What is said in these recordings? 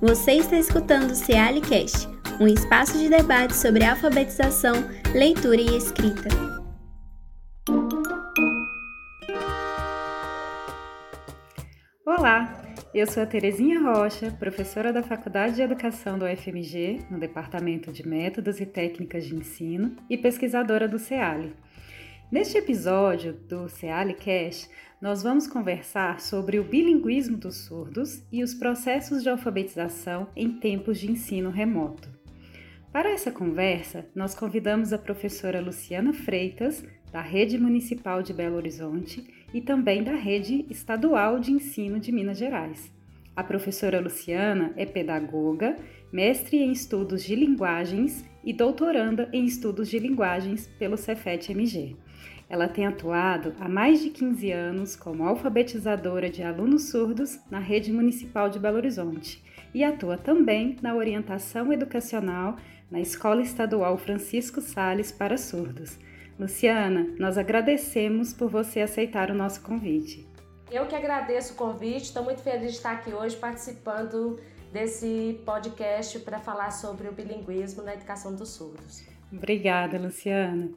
Você está escutando o Cealicast, um espaço de debate sobre alfabetização, leitura e escrita. Olá, eu sou a Terezinha Rocha, professora da Faculdade de Educação do UFMG, no Departamento de Métodos e Técnicas de Ensino, e pesquisadora do CEALI. Neste episódio do CEALI Cash, nós vamos conversar sobre o bilinguismo dos surdos e os processos de alfabetização em tempos de ensino remoto. Para essa conversa, nós convidamos a professora Luciana Freitas, da Rede Municipal de Belo Horizonte e também da Rede Estadual de Ensino de Minas Gerais. A professora Luciana é pedagoga, mestre em estudos de linguagens e doutoranda em estudos de linguagens pelo Cefet-MG. Ela tem atuado há mais de 15 anos como alfabetizadora de alunos surdos na rede municipal de Belo Horizonte e atua também na orientação educacional na Escola Estadual Francisco Sales para surdos. Luciana, nós agradecemos por você aceitar o nosso convite. Eu que agradeço o convite, estou muito feliz de estar aqui hoje participando desse podcast para falar sobre o bilinguismo na educação dos surdos. Obrigada, Luciana.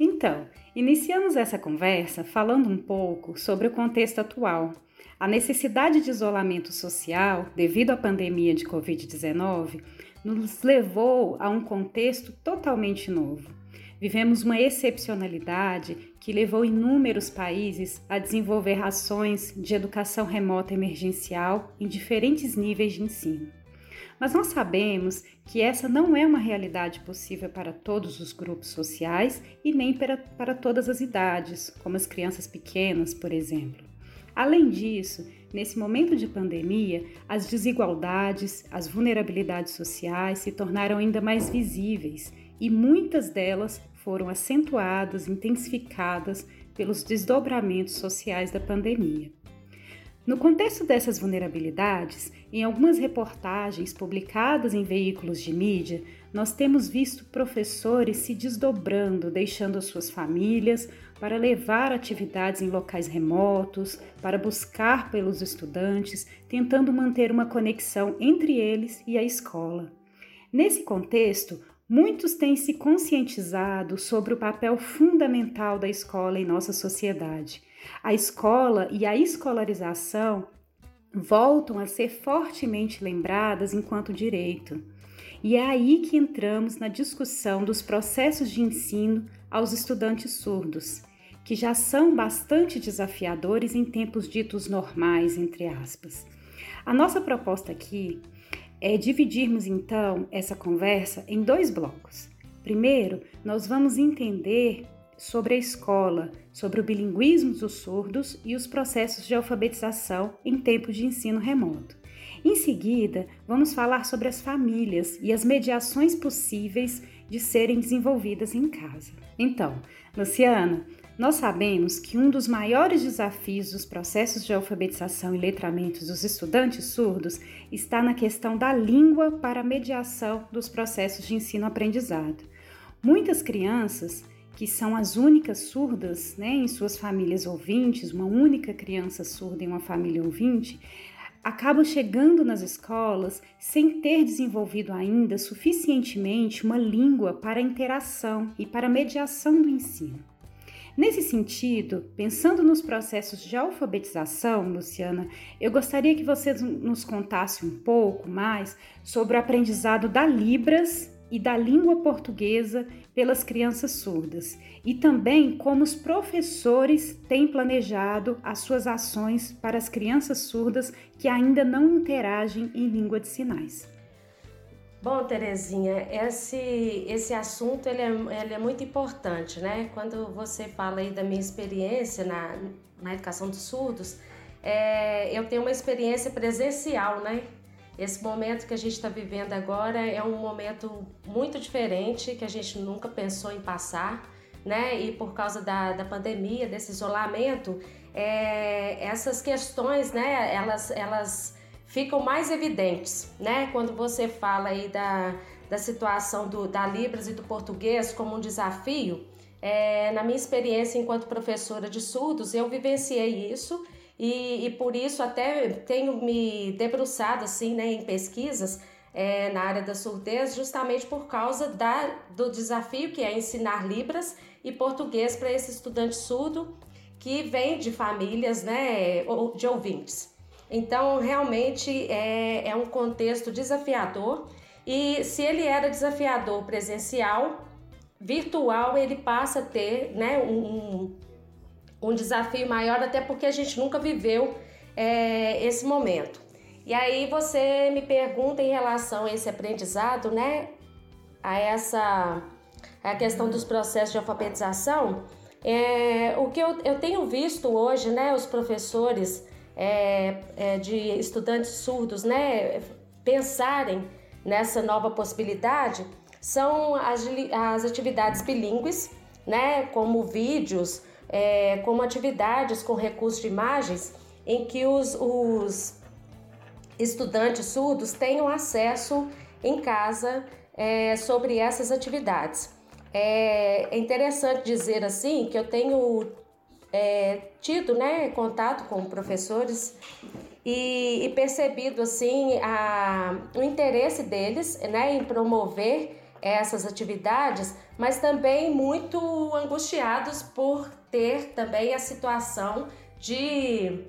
Então, iniciamos essa conversa falando um pouco sobre o contexto atual. A necessidade de isolamento social devido à pandemia de Covid-19 nos levou a um contexto totalmente novo. Vivemos uma excepcionalidade que levou inúmeros países a desenvolver ações de educação remota emergencial em diferentes níveis de ensino. Mas nós sabemos que essa não é uma realidade possível para todos os grupos sociais e nem para, para todas as idades, como as crianças pequenas, por exemplo. Além disso, nesse momento de pandemia, as desigualdades, as vulnerabilidades sociais se tornaram ainda mais visíveis e muitas delas foram acentuadas, intensificadas pelos desdobramentos sociais da pandemia. No contexto dessas vulnerabilidades, em algumas reportagens publicadas em veículos de mídia, nós temos visto professores se desdobrando, deixando as suas famílias para levar atividades em locais remotos, para buscar pelos estudantes, tentando manter uma conexão entre eles e a escola. Nesse contexto, muitos têm se conscientizado sobre o papel fundamental da escola em nossa sociedade a escola e a escolarização voltam a ser fortemente lembradas enquanto direito. E é aí que entramos na discussão dos processos de ensino aos estudantes surdos, que já são bastante desafiadores em tempos ditos normais, entre aspas. A nossa proposta aqui é dividirmos então essa conversa em dois blocos. Primeiro, nós vamos entender sobre a escola, sobre o bilinguismo dos surdos e os processos de alfabetização em tempos de ensino remoto. Em seguida, vamos falar sobre as famílias e as mediações possíveis de serem desenvolvidas em casa. Então, Luciana, nós sabemos que um dos maiores desafios dos processos de alfabetização e letramento dos estudantes surdos está na questão da língua para a mediação dos processos de ensino-aprendizado. Muitas crianças que são as únicas surdas né, em suas famílias ouvintes, uma única criança surda em uma família ouvinte, acabam chegando nas escolas sem ter desenvolvido ainda suficientemente uma língua para interação e para mediação do ensino. Nesse sentido, pensando nos processos de alfabetização, Luciana, eu gostaria que você nos contasse um pouco mais sobre o aprendizado da Libras e da língua portuguesa pelas crianças surdas e também como os professores têm planejado as suas ações para as crianças surdas que ainda não interagem em língua de sinais. Bom, Terezinha, esse, esse assunto ele é, ele é muito importante, né? Quando você fala aí da minha experiência na, na educação dos surdos, é, eu tenho uma experiência presencial, né? Esse momento que a gente está vivendo agora é um momento muito diferente que a gente nunca pensou em passar, né? E por causa da, da pandemia, desse isolamento, é, essas questões, né? Elas, elas ficam mais evidentes, né? Quando você fala aí da, da situação do, da Libras e do português como um desafio, é, na minha experiência enquanto professora de surdos, eu vivenciei isso e, e por isso até tenho me debruçado assim, né, em pesquisas é, na área da surdez, justamente por causa da, do desafio que é ensinar Libras e português para esse estudante surdo que vem de famílias né, de ouvintes. Então, realmente é, é um contexto desafiador e se ele era desafiador presencial, virtual ele passa a ter né, um, um desafio maior, até porque a gente nunca viveu é, esse momento. E aí você me pergunta em relação a esse aprendizado, né? A essa a questão dos processos de alfabetização. É, o que eu, eu tenho visto hoje, né? Os professores é, é, de estudantes surdos, né? Pensarem nessa nova possibilidade são as, as atividades bilíngues, né? Como vídeos, é, como atividades com recurso de imagens em que os, os estudantes surdos tenham acesso em casa é, sobre essas atividades. É, é, interessante dizer assim que eu tenho é, tido né, contato com professores e, e percebido assim a, o interesse deles né, em promover essas atividades, mas também muito angustiados por ter também a situação de,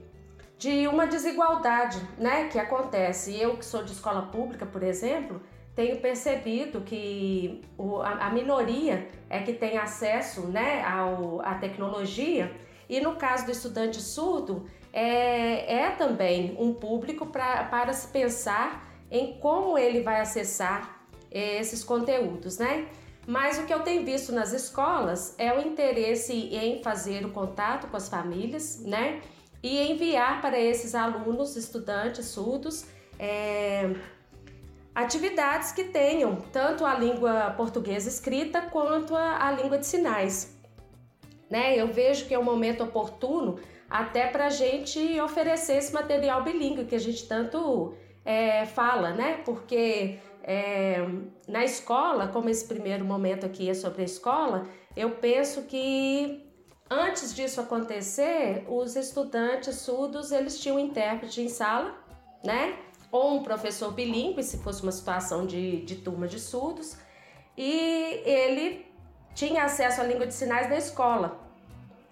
de uma desigualdade né, que acontece. Eu, que sou de escola pública, por exemplo, tenho percebido que o, a, a, minoria é que tem acesso né, ao, à tecnologia, e no caso do estudante surdo, é, é também um público pra, para se pensar em como ele vai acessar esses conteúdos, né? Mas o que eu tenho visto nas escolas é o interesse em fazer o contato com as famílias, né? E enviar para esses alunos, estudantes surdos, é, atividades que tenham tanto a língua portuguesa escrita quanto a, a língua de sinais. Né? Eu vejo que é um momento oportuno até para a gente oferecer esse material bilíngue que a gente tanto é, fala, né? Porque é, na escola, como esse primeiro momento aqui é sobre a escola, eu penso que antes disso acontecer, os estudantes surdos eles tinham um intérprete em sala, né? Ou um professor bilíngue, se fosse uma situação de, de turma de surdos, e ele tinha acesso à língua de sinais na escola.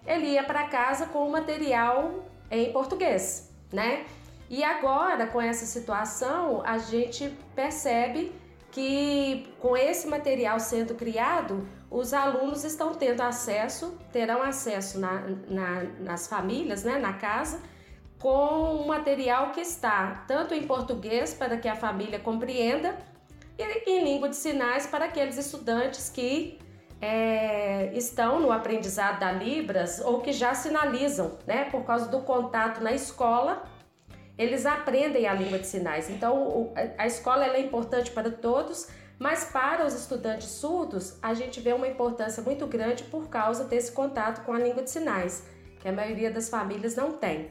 Ele ia para casa com o material em português, né? E agora, com essa situação, a gente percebe que com esse material sendo criado, os alunos estão tendo acesso, terão acesso na, na, nas famílias, né, na casa, com um material que está tanto em português para que a família compreenda e em língua de sinais para aqueles estudantes que é, estão no aprendizado da Libras ou que já sinalizam, né, por causa do contato na escola eles aprendem a língua de sinais. Então, a escola é importante para todos, mas para os estudantes surdos, a gente vê uma importância muito grande por causa desse contato com a língua de sinais, que a maioria das famílias não tem.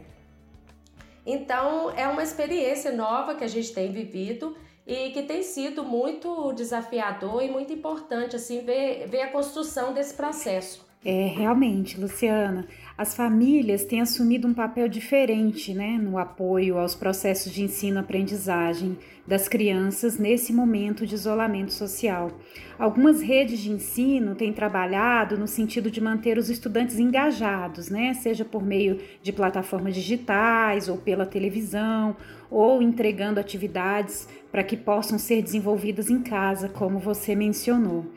Então, é uma experiência nova que a gente tem vivido e que tem sido muito desafiador e muito importante assim ver, ver a construção desse processo. É, realmente, Luciana, as famílias têm assumido um papel diferente né, no apoio aos processos de ensino-aprendizagem das crianças nesse momento de isolamento social. Algumas redes de ensino têm trabalhado no sentido de manter os estudantes engajados, né, seja por meio de plataformas digitais ou pela televisão, ou entregando atividades para que possam ser desenvolvidas em casa, como você mencionou.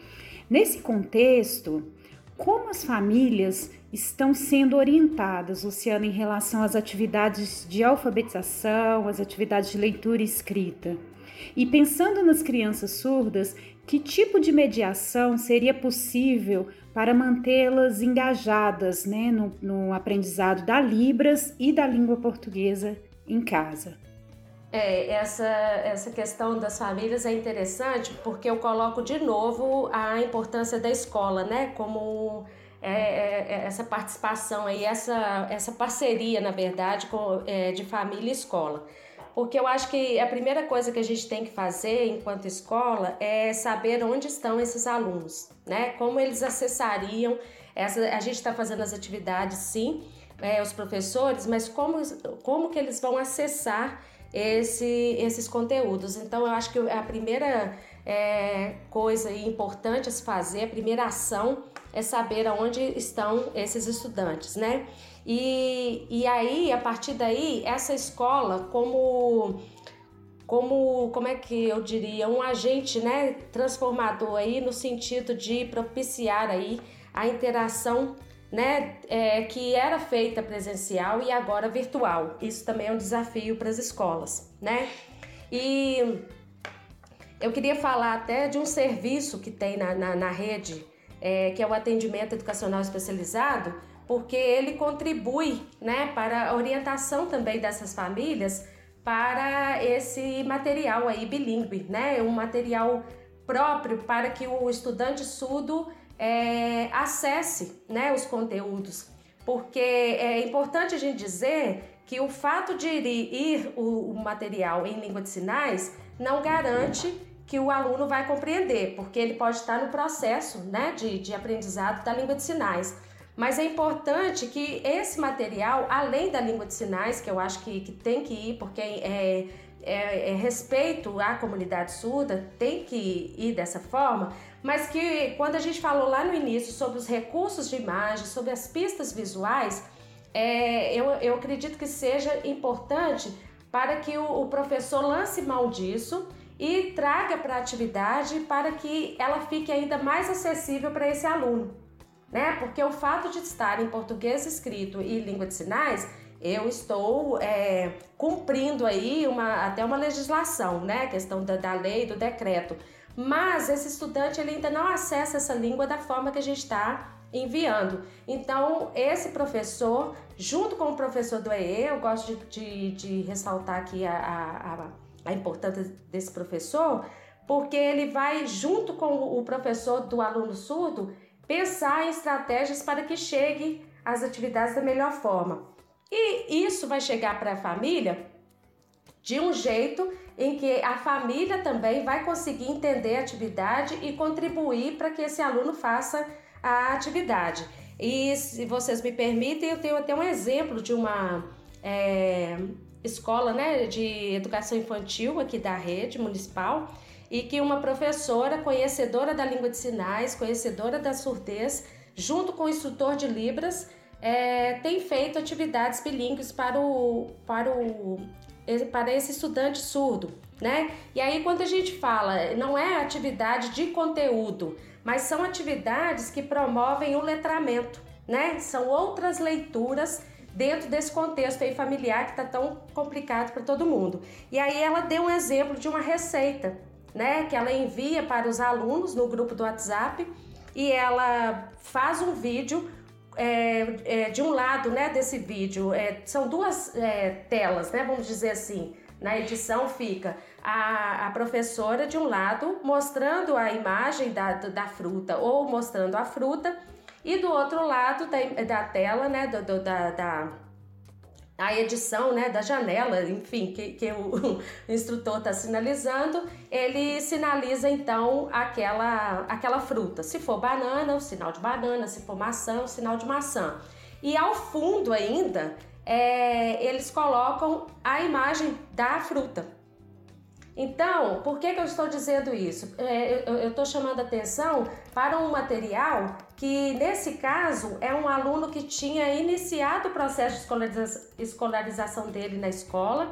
Nesse contexto, como as famílias estão sendo orientadas, Luciana, em relação às atividades de alfabetização, às atividades de leitura e escrita? E pensando nas crianças surdas, que tipo de mediação seria possível para mantê-las engajadas né, no, no aprendizado da Libras e da língua portuguesa em casa? É, essa, essa questão das famílias é interessante porque eu coloco de novo a importância da escola, né? Como é, é, é essa participação aí, essa, essa parceria, na verdade, com, é, de família e escola. Porque eu acho que a primeira coisa que a gente tem que fazer enquanto escola é saber onde estão esses alunos, né? Como eles acessariam. Essa, a gente está fazendo as atividades, sim, é, os professores, mas como, como que eles vão acessar esse, esses conteúdos. Então, eu acho que a primeira é, coisa importante a se fazer, a primeira ação é saber aonde estão esses estudantes, né? E, e aí, a partir daí, essa escola, como como, como é que eu diria, um agente né, transformador aí no sentido de propiciar aí a interação né, é, que era feita presencial e agora virtual. Isso também é um desafio para as escolas, né? E eu queria falar até de um serviço que tem na, na, na rede, é, que é o atendimento educacional especializado, porque ele contribui né, para a orientação também dessas famílias para esse material aí bilíngue, né? Um material próprio para que o estudante surdo é, acesse né, os conteúdos. Porque é importante a gente dizer que o fato de ir o, o material em língua de sinais não garante que o aluno vai compreender, porque ele pode estar no processo né, de, de aprendizado da língua de sinais. Mas é importante que esse material, além da língua de sinais, que eu acho que, que tem que ir, porque é, é, é, respeito à comunidade surda, tem que ir dessa forma, mas que quando a gente falou lá no início sobre os recursos de imagem, sobre as pistas visuais, é, eu, eu acredito que seja importante para que o, o professor lance mão disso e traga para a atividade para que ela fique ainda mais acessível para esse aluno né? Porque o fato de estar em português escrito e língua de sinais, eu estou é, cumprindo aí uma, até uma legislação, né? Questão da, da lei, do decreto. Mas esse estudante ele ainda não acessa essa língua da forma que a gente está enviando. Então, esse professor, junto com o professor do EE, eu gosto de, de, de ressaltar aqui a, a, a importância desse professor, porque ele vai, junto com o professor do aluno surdo, pensar em estratégias para que chegue às atividades da melhor forma. E isso vai chegar para a família de um jeito em que a família também vai conseguir entender a atividade e contribuir para que esse aluno faça a atividade. E se vocês me permitem, eu tenho até um exemplo de uma é, escola né, de educação infantil aqui da rede municipal e que uma professora conhecedora da língua de sinais, conhecedora da surdez, junto com o instrutor de Libras, é, tem feito atividades bilíngues para o, para o para esse estudante surdo, né? E aí quando a gente fala, não é atividade de conteúdo, mas são atividades que promovem o letramento, né? São outras leituras dentro desse contexto aí familiar que está tão complicado para todo mundo. E aí ela deu um exemplo de uma receita né, que ela envia para os alunos no grupo do WhatsApp e ela faz um vídeo é, é, de um lado, né, desse vídeo, é, são duas é, telas, né, vamos dizer assim. Na edição fica a, a professora de um lado mostrando a imagem da, da fruta ou mostrando a fruta e do outro lado da, da tela, né, do, do da, da a edição né, da janela, enfim, que, que o, instrutor está sinalizando, ele sinaliza então aquela, aquela fruta. Se for banana, o sinal de banana, se for maçã, o sinal de maçã. E ao fundo ainda, é, eles colocam a imagem da fruta. Então, por que, que eu estou dizendo isso? É, eu estou chamando atenção para um material que, nesse caso, é um aluno que tinha iniciado o processo de escolariza escolarização dele na escola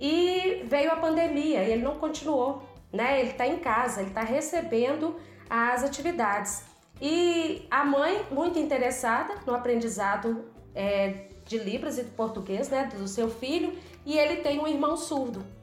e veio a pandemia e ele não continuou, né? Ele está em casa, ele está recebendo as atividades. E a mãe, muito interessada no aprendizado é, de Libras e de português, né, do seu filho, e ele tem um irmão surdo.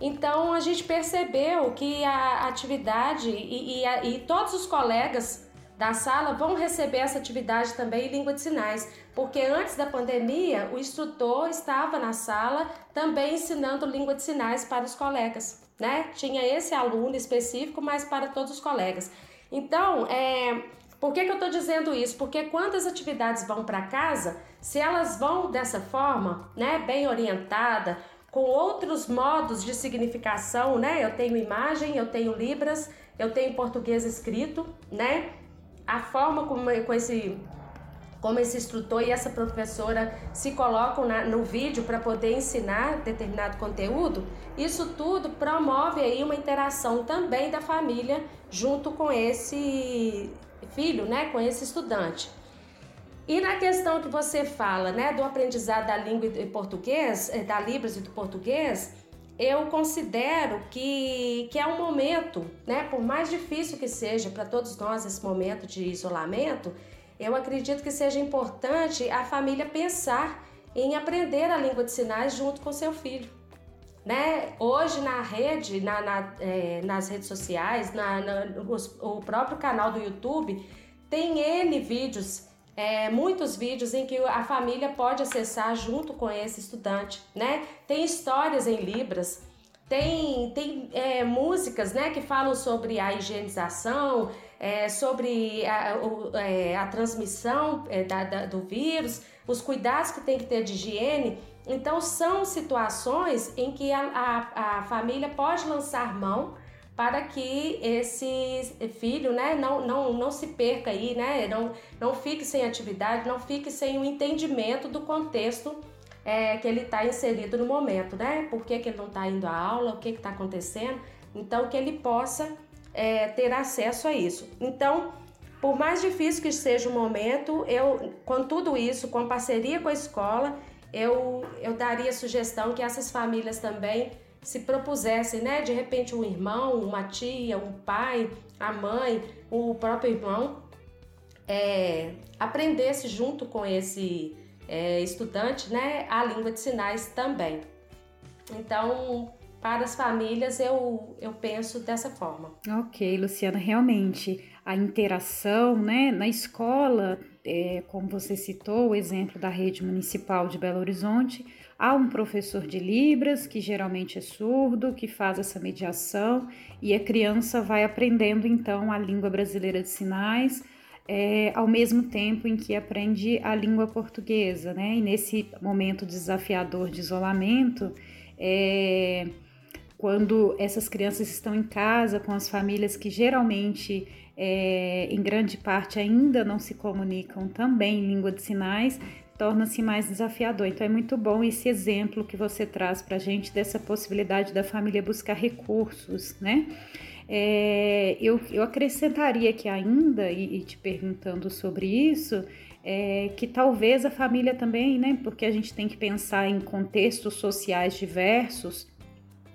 Então a gente percebeu que a atividade e, e, a, e, todos os colegas da sala vão receber essa atividade também em língua de sinais, porque antes da pandemia o instrutor estava na sala também ensinando língua de sinais para os colegas, né? Tinha esse aluno específico, mas para todos os colegas. Então, é, por que, que eu estou dizendo isso? Porque quando as atividades vão para casa, se elas vão dessa forma, né, bem orientada, com outros modos de significação, né? Eu tenho imagem, eu tenho libras, eu tenho português escrito, né? A forma como com esse como esse instrutor e essa professora se colocam na, no vídeo para poder ensinar determinado conteúdo, isso tudo promove aí uma interação também da família junto com esse filho, né, com esse estudante. E na questão que você fala, né, do aprendizado da língua e português, eh, da Libras e do português, eu considero que, que é um momento, né, por mais difícil que seja para todos nós esse momento de isolamento, eu acredito que seja importante a família pensar em aprender a língua de sinais junto com seu filho. Né? Hoje na rede, na, na é, nas redes sociais, na, na os, o próprio canal do YouTube, tem N vídeos, é, muitos vídeos em que a família pode acessar junto com esse estudante. Né? Tem histórias em Libras, tem, tem é, músicas né, que falam sobre a higienização, é, sobre a, o, é, a transmissão é, da, da, do vírus, os cuidados que tem que ter de higiene. Então, são situações em que a, a, a família pode lançar mão para que esse filho né, não, não, não se perca aí, né, não, não fique sem atividade, não fique sem o entendimento do contexto é, que ele está inserido no momento, né? Por que, que ele não está indo à aula, o que está acontecendo. Então, que ele possa é, ter acesso a isso. Então, por mais difícil que seja o momento, eu, com tudo isso, com parceria com a escola, eu, eu daria sugestão que essas famílias também se propusessem, né? De repente, um irmão, uma tia, um pai, a mãe, o próprio irmão, é, aprendesse junto com esse é, estudante, né? A língua de sinais também. Então, para as famílias, eu, eu penso dessa forma. Ok, Luciana, realmente a interação né, na escola, é, como você citou, o exemplo da rede municipal de Belo Horizonte, há um professor de Libras, que geralmente é surdo, que faz essa mediação e a criança vai aprendendo então a língua brasileira de sinais. É, ao mesmo tempo em que aprende a língua portuguesa, né? E nesse momento desafiador de isolamento, é, quando essas crianças estão em casa com as famílias que geralmente, é, em grande parte, ainda não se comunicam também em língua de sinais, torna-se mais desafiador. Então é muito bom esse exemplo que você traz para a gente dessa possibilidade da família buscar recursos, né? É, eu, eu acrescentaria que ainda, e, e te perguntando sobre isso, é, que talvez a família também, né? Porque a gente tem que pensar em contextos sociais diversos,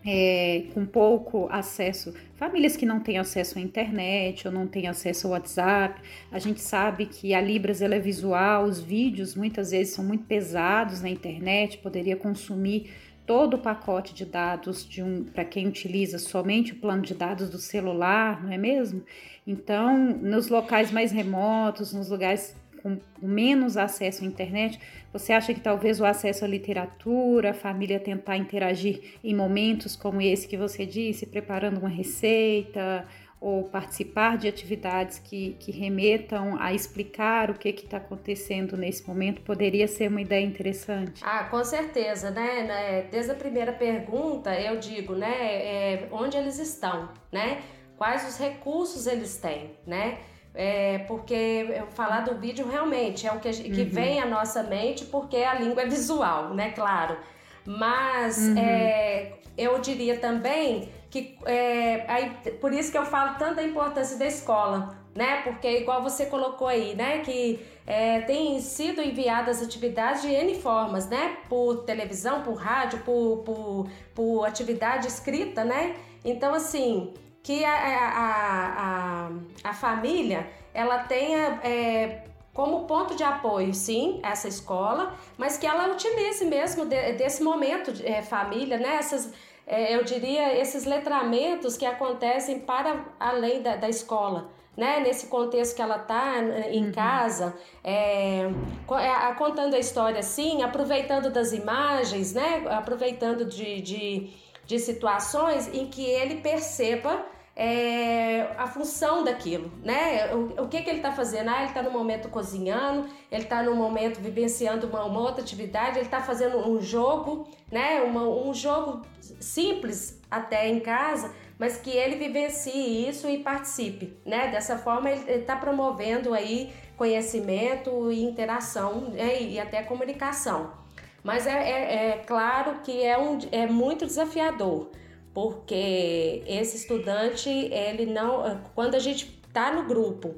é, com pouco acesso, famílias que não têm acesso à internet ou não têm acesso ao WhatsApp. A gente sabe que a Libras ela é visual, os vídeos muitas vezes são muito pesados na internet, poderia consumir todo o pacote de dados de um para quem utiliza somente o plano de dados do celular, não é mesmo? Então, nos locais mais remotos, nos lugares com menos acesso à internet, você acha que talvez o acesso à literatura, a família tentar interagir em momentos como esse que você disse, preparando uma receita ou participar de atividades que, que remetam a explicar o que está acontecendo nesse momento, poderia ser uma ideia interessante? Ah, com certeza, né? né desde a primeira pergunta, eu digo, né? É, onde eles estão, né? Quais os recursos eles têm, né? É, porque falar do vídeo realmente é o que, que uhum. vem à nossa mente porque a língua é visual, né? Claro. Mas uhum. é, eu diria também que é, aí, por isso que eu falo tanta importância da escola, né? Porque igual você colocou aí, né? Que é, tem sido enviadas atividades de N formas, né? Por televisão, por rádio, por, por, por atividade escrita, né? Então, assim, que a, a, a, a família ela tenha é, como ponto de apoio, sim, essa escola, mas que ela utilize mesmo de, desse momento de é, família, né? Essas, é, eu diria, esses letramentos que acontecem para além da, da escola. Né, nesse contexto que ela está em uhum. casa, é, é contando a história assim, aproveitando das imagens, né, aproveitando de, de de situações em que ele perceba é, a função daquilo, né? O, o que, que ele está fazendo? Ah, ele está no momento cozinhando, ele está no momento vivenciando uma, uma outra atividade, ele está fazendo um jogo, né? Uma, um jogo simples até em casa, mas que ele vivencie isso e participe, né? Dessa forma ele está promovendo aí conhecimento e interação né? e até comunicação. Mas é, é, é claro que é, um, é muito desafiador, porque esse estudante, ele não. Quando a gente está no grupo,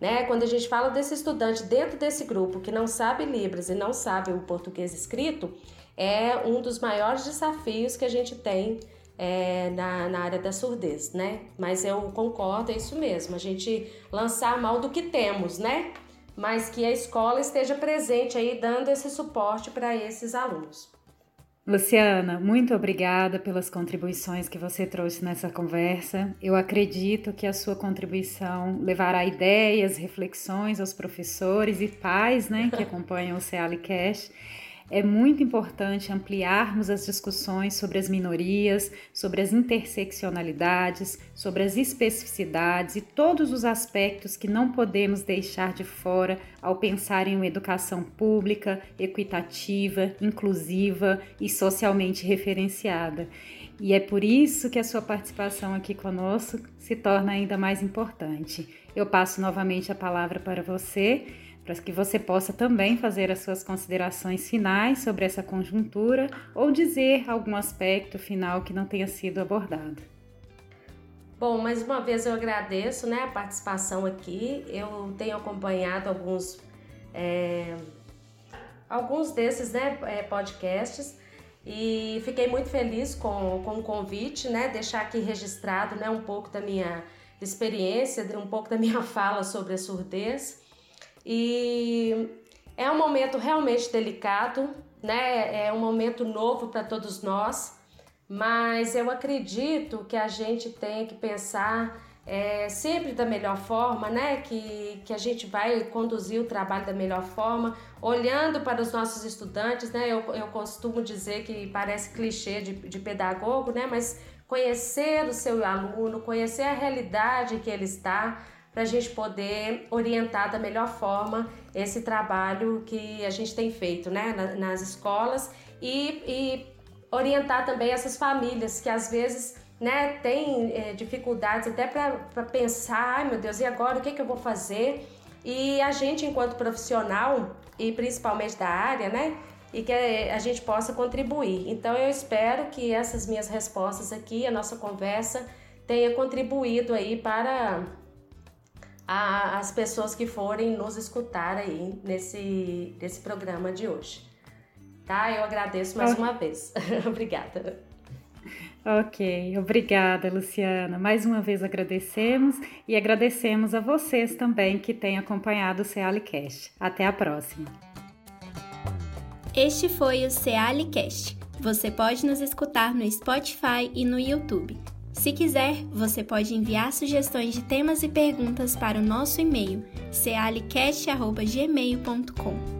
né? Quando a gente fala desse estudante dentro desse grupo que não sabe Libras e não sabe o português escrito, é um dos maiores desafios que a gente tem é, na, na área da surdez, né? Mas eu concordo, é isso mesmo, a gente lançar mão do que temos, né? Mas que a escola esteja presente aí, dando esse suporte para esses alunos. Luciana, muito obrigada pelas contribuições que você trouxe nessa conversa. Eu acredito que a sua contribuição levará ideias, reflexões aos professores e pais né, que acompanham o CealiCast é muito importante ampliarmos as discussões sobre as minorias, sobre as interseccionalidades, sobre as especificidades e todos os aspectos que não podemos deixar de fora ao pensar em uma educação pública, equitativa, inclusiva e socialmente referenciada. E é por isso que a sua participação aqui conosco se torna ainda mais importante. Eu passo novamente a palavra para você para que você possa também fazer as suas considerações finais sobre essa conjuntura ou dizer algum aspecto final que não tenha sido abordado. Bom, mais uma vez eu agradeço né, a participação aqui. Eu tenho acompanhado alguns, é, alguns desses né, é, podcasts e fiquei muito feliz com, com o convite, né, deixar aqui registrado né, um pouco da minha experiência, um pouco da minha fala sobre a surdez. E é um momento realmente delicado, né? É um momento novo para todos nós, mas eu acredito que a gente tem que pensar é, sempre da melhor forma, né? Que, que a gente vai conduzir o trabalho da melhor forma, olhando para os nossos estudantes, né? Eu, eu costumo dizer que parece clichê de, de pedagogo, né? Mas conhecer o seu aluno, conhecer a realidade que ele está, para a gente poder orientar da melhor forma esse trabalho que a gente tem feito né, nas escolas e, e orientar também essas famílias que às vezes né, têm é, dificuldades até para pensar, ai meu Deus, e agora o que, que eu vou fazer? E a gente, enquanto profissional, e principalmente da área, né, e que a gente possa contribuir. Então eu espero que essas minhas respostas aqui, a nossa conversa, tenha contribuído aí para a, as pessoas que forem nos escutar aí nesse, nesse programa de hoje. Tá? Eu agradeço mais uma vez. Obrigada. Ok, obrigada, Luciana. Mais uma vez agradecemos e agradecemos a vocês também que têm acompanhado o Cealicast. Até a próxima. Este foi o Cealicast. Você pode nos escutar no Spotify e no YouTube. Se quiser, você pode enviar sugestões de temas e perguntas para o nosso e-mail cealicast.gmail.com.